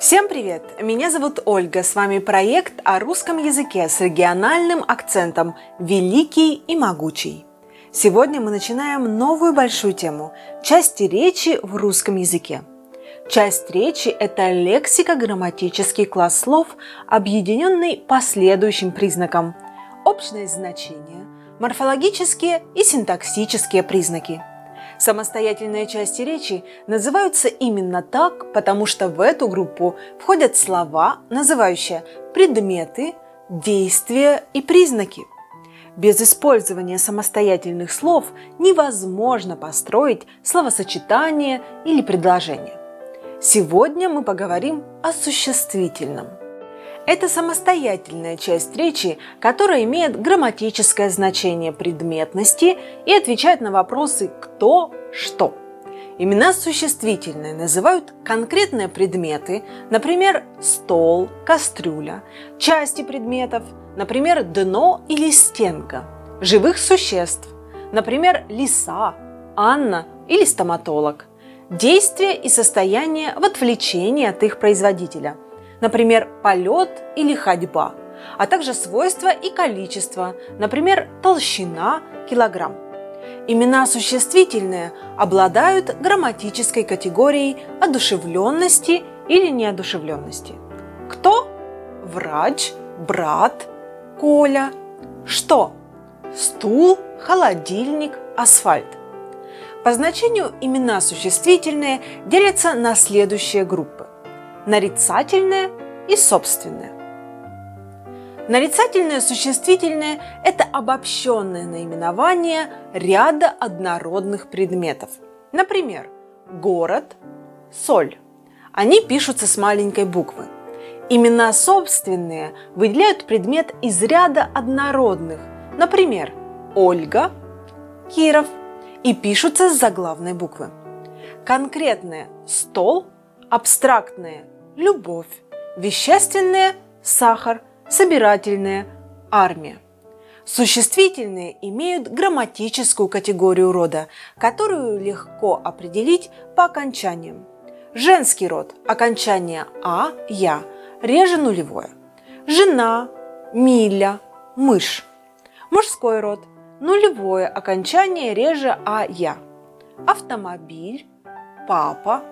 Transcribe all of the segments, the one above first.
Всем привет! Меня зовут Ольга. С вами проект о русском языке с региональным акцентом «Великий и могучий». Сегодня мы начинаем новую большую тему – части речи в русском языке. Часть речи – это лексико-грамматический класс слов, объединенный по следующим признакам – общность значения, морфологические и синтаксические признаки – Самостоятельные части речи называются именно так, потому что в эту группу входят слова, называющие предметы, действия и признаки. Без использования самостоятельных слов невозможно построить словосочетание или предложение. Сегодня мы поговорим о существительном – это самостоятельная часть речи, которая имеет грамматическое значение предметности и отвечает на вопросы «кто», «что». Имена существительные называют конкретные предметы, например, стол, кастрюля, части предметов, например, дно или стенка, живых существ, например, лиса, Анна или стоматолог, действия и состояние в отвлечении от их производителя – например, полет или ходьба, а также свойства и количество, например, толщина, килограмм. Имена существительные обладают грамматической категорией одушевленности или неодушевленности. Кто? Врач, брат, Коля. Что? Стул, холодильник, асфальт. По значению имена существительные делятся на следующие группы нарицательное и собственное. Нарицательное существительное – это обобщенное наименование ряда однородных предметов. Например, город, соль. Они пишутся с маленькой буквы. Имена собственные выделяют предмет из ряда однородных. Например, Ольга, Киров и пишутся с заглавной буквы. Конкретное – стол, абстрактное любовь, вещественное – сахар, собирательное – армия. Существительные имеют грамматическую категорию рода, которую легко определить по окончаниям. Женский род – окончание «а», «я», реже нулевое. Жена, миля, мышь. Мужской род – нулевое окончание реже «а», «я». Автомобиль, папа,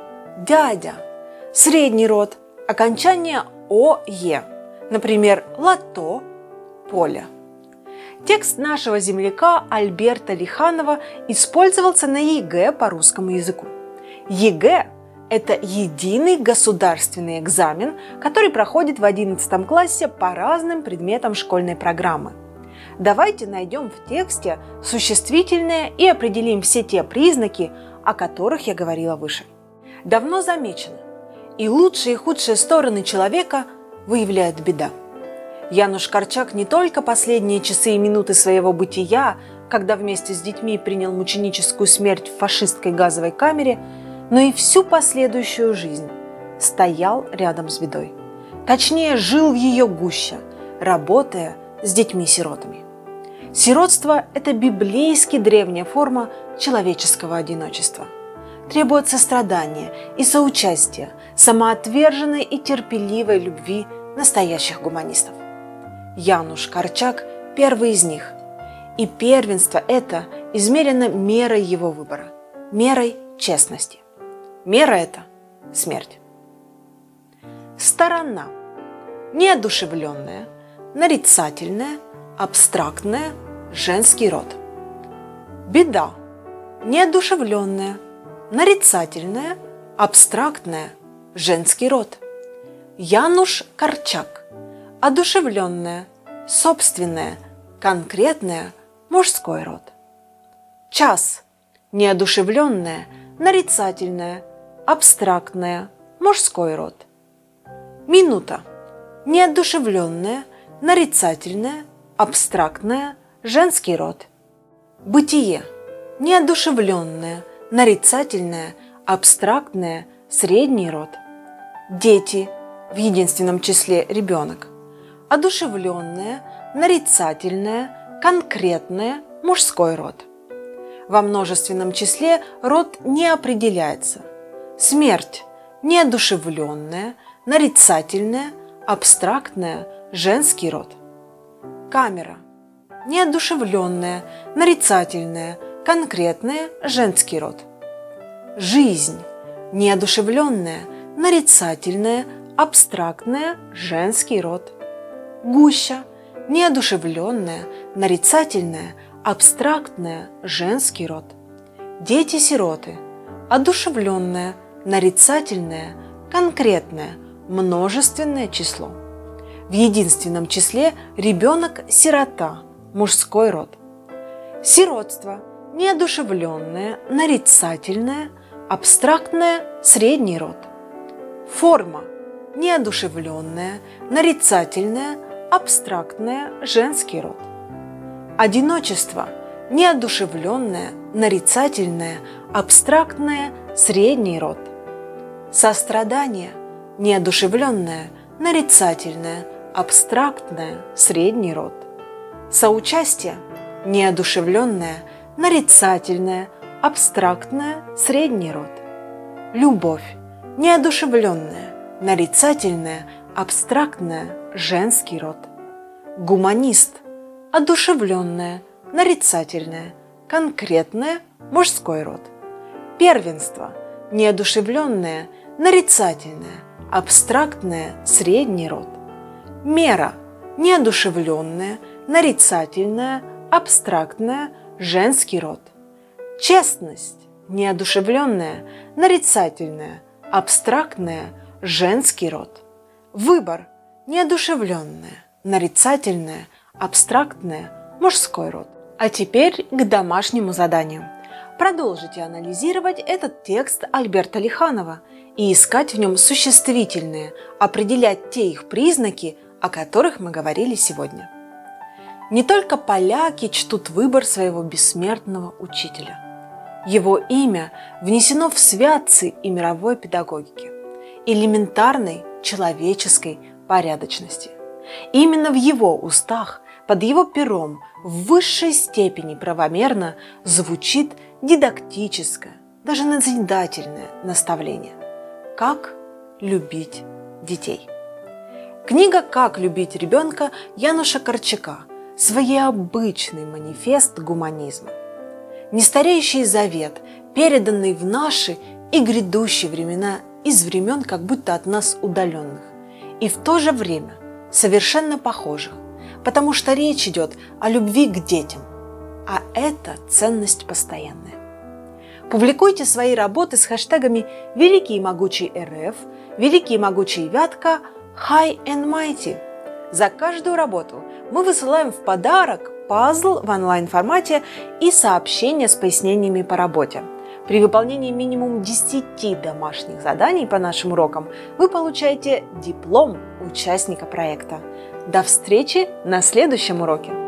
дядя – Средний род – окончание ОЕ, например, лото, поле. Текст нашего земляка Альберта Лиханова использовался на ЕГЭ по русскому языку. ЕГЭ – это единый государственный экзамен, который проходит в 11 классе по разным предметам школьной программы. Давайте найдем в тексте существительное и определим все те признаки, о которых я говорила выше. Давно замечено, и лучшие и худшие стороны человека выявляет беда. Януш Корчак не только последние часы и минуты своего бытия, когда вместе с детьми принял мученическую смерть в фашистской газовой камере, но и всю последующую жизнь стоял рядом с бедой. Точнее, жил в ее гуще, работая с детьми-сиротами. Сиротство – это библейски древняя форма человеческого одиночества – требует сострадания и соучастия, самоотверженной и терпеливой любви настоящих гуманистов. Януш Корчак – первый из них. И первенство это измерено мерой его выбора, мерой честности. Мера это – смерть. Сторона – неодушевленная, нарицательная, абстрактная, женский род. Беда – неодушевленная – нарицательное, абстрактное, женский род. Януш Корчак. Одушевленное, собственное, конкретное, мужской род. Час. Неодушевленное, нарицательное, абстрактное, мужской род. Минута. Неодушевленное, нарицательное, абстрактное, женский род. Бытие. Неодушевленное, нарицательное, абстрактное, средний род. Дети, в единственном числе ребенок. Одушевленное, нарицательное, конкретное, мужской род. Во множественном числе род не определяется. Смерть – неодушевленное, нарицательное, абстрактное, женский род. Камера – неодушевленное, нарицательное, конкретное, женский род. Жизнь – неодушевленное, нарицательное, абстрактное, женский род. Гуща – неодушевленное, нарицательное, абстрактное, женский род. Дети-сироты – одушевленное, нарицательное, конкретное, множественное число. В единственном числе ребенок – сирота, мужской род. Сиротство – неодушевленное, нарицательное, абстрактное, средний род. Форма – неодушевленная, нарицательная, абстрактная, женский род. Одиночество – неодушевленное, нарицательное, абстрактное, средний род. Сострадание – неодушевленное, нарицательное, абстрактное, средний род. Соучастие – неодушевленное, нарицательное, абстрактное, средний род. Любовь – неодушевленная, нарицательная, абстрактная, женский род. Гуманист – одушевленная, нарицательная, конкретная, мужской род. Первенство – неодушевленное, нарицательное, абстрактное, средний род. Мера – неодушевленная, нарицательная, абстрактная, женский род. Честность – неодушевленная, нарицательная, абстрактная, женский род. Выбор – неодушевленная, нарицательная, абстрактная, мужской род. А теперь к домашнему заданию. Продолжите анализировать этот текст Альберта Лиханова и искать в нем существительные, определять те их признаки, о которых мы говорили сегодня. Не только поляки чтут выбор своего бессмертного учителя. Его имя внесено в святцы и мировой педагогики, элементарной человеческой порядочности. Именно в его устах, под его пером, в высшей степени правомерно звучит дидактическое, даже назидательное наставление. Как любить детей. Книга «Как любить ребенка» Януша Корчака – своеобычный манифест гуманизма. Нестареющий завет, переданный в наши и грядущие времена из времен как будто от нас удаленных, и в то же время совершенно похожих, потому что речь идет о любви к детям, а это ценность постоянная. Публикуйте свои работы с хэштегами «Великий и могучий РФ», «Великий и могучий Вятка», «High and Mighty». За каждую работу мы высылаем в подарок пазл в онлайн-формате и сообщение с пояснениями по работе. При выполнении минимум 10 домашних заданий по нашим урокам вы получаете диплом участника проекта. До встречи на следующем уроке!